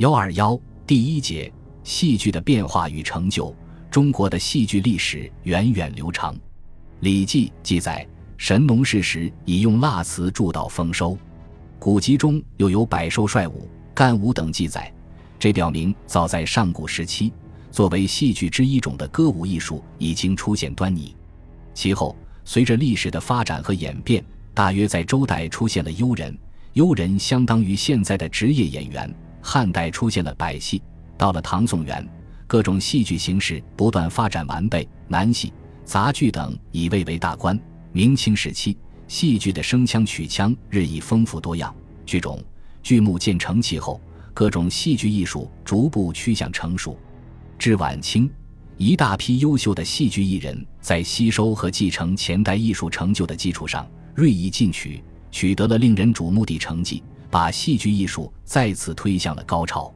幺二幺第一节戏剧的变化与成就。中国的戏剧历史源远流长，《礼记》记载，神农氏时已用蜡瓷铸造丰收，古籍中又有百兽率舞、干舞等记载，这表明早在上古时期，作为戏剧之一种的歌舞艺术已经出现端倪。其后，随着历史的发展和演变，大约在周代出现了幽人，幽人相当于现在的职业演员。汉代出现了百戏，到了唐宋元，各种戏剧形式不断发展完备，南戏、杂剧等以魏为大观。明清时期，戏剧的声腔曲腔日益丰富多样，剧种、剧目渐成气候，各种戏剧艺术逐步趋向成熟。至晚清，一大批优秀的戏剧艺人，在吸收和继承前代艺术成就的基础上，锐意进取，取得了令人瞩目的成绩。把戏剧艺术再次推向了高潮。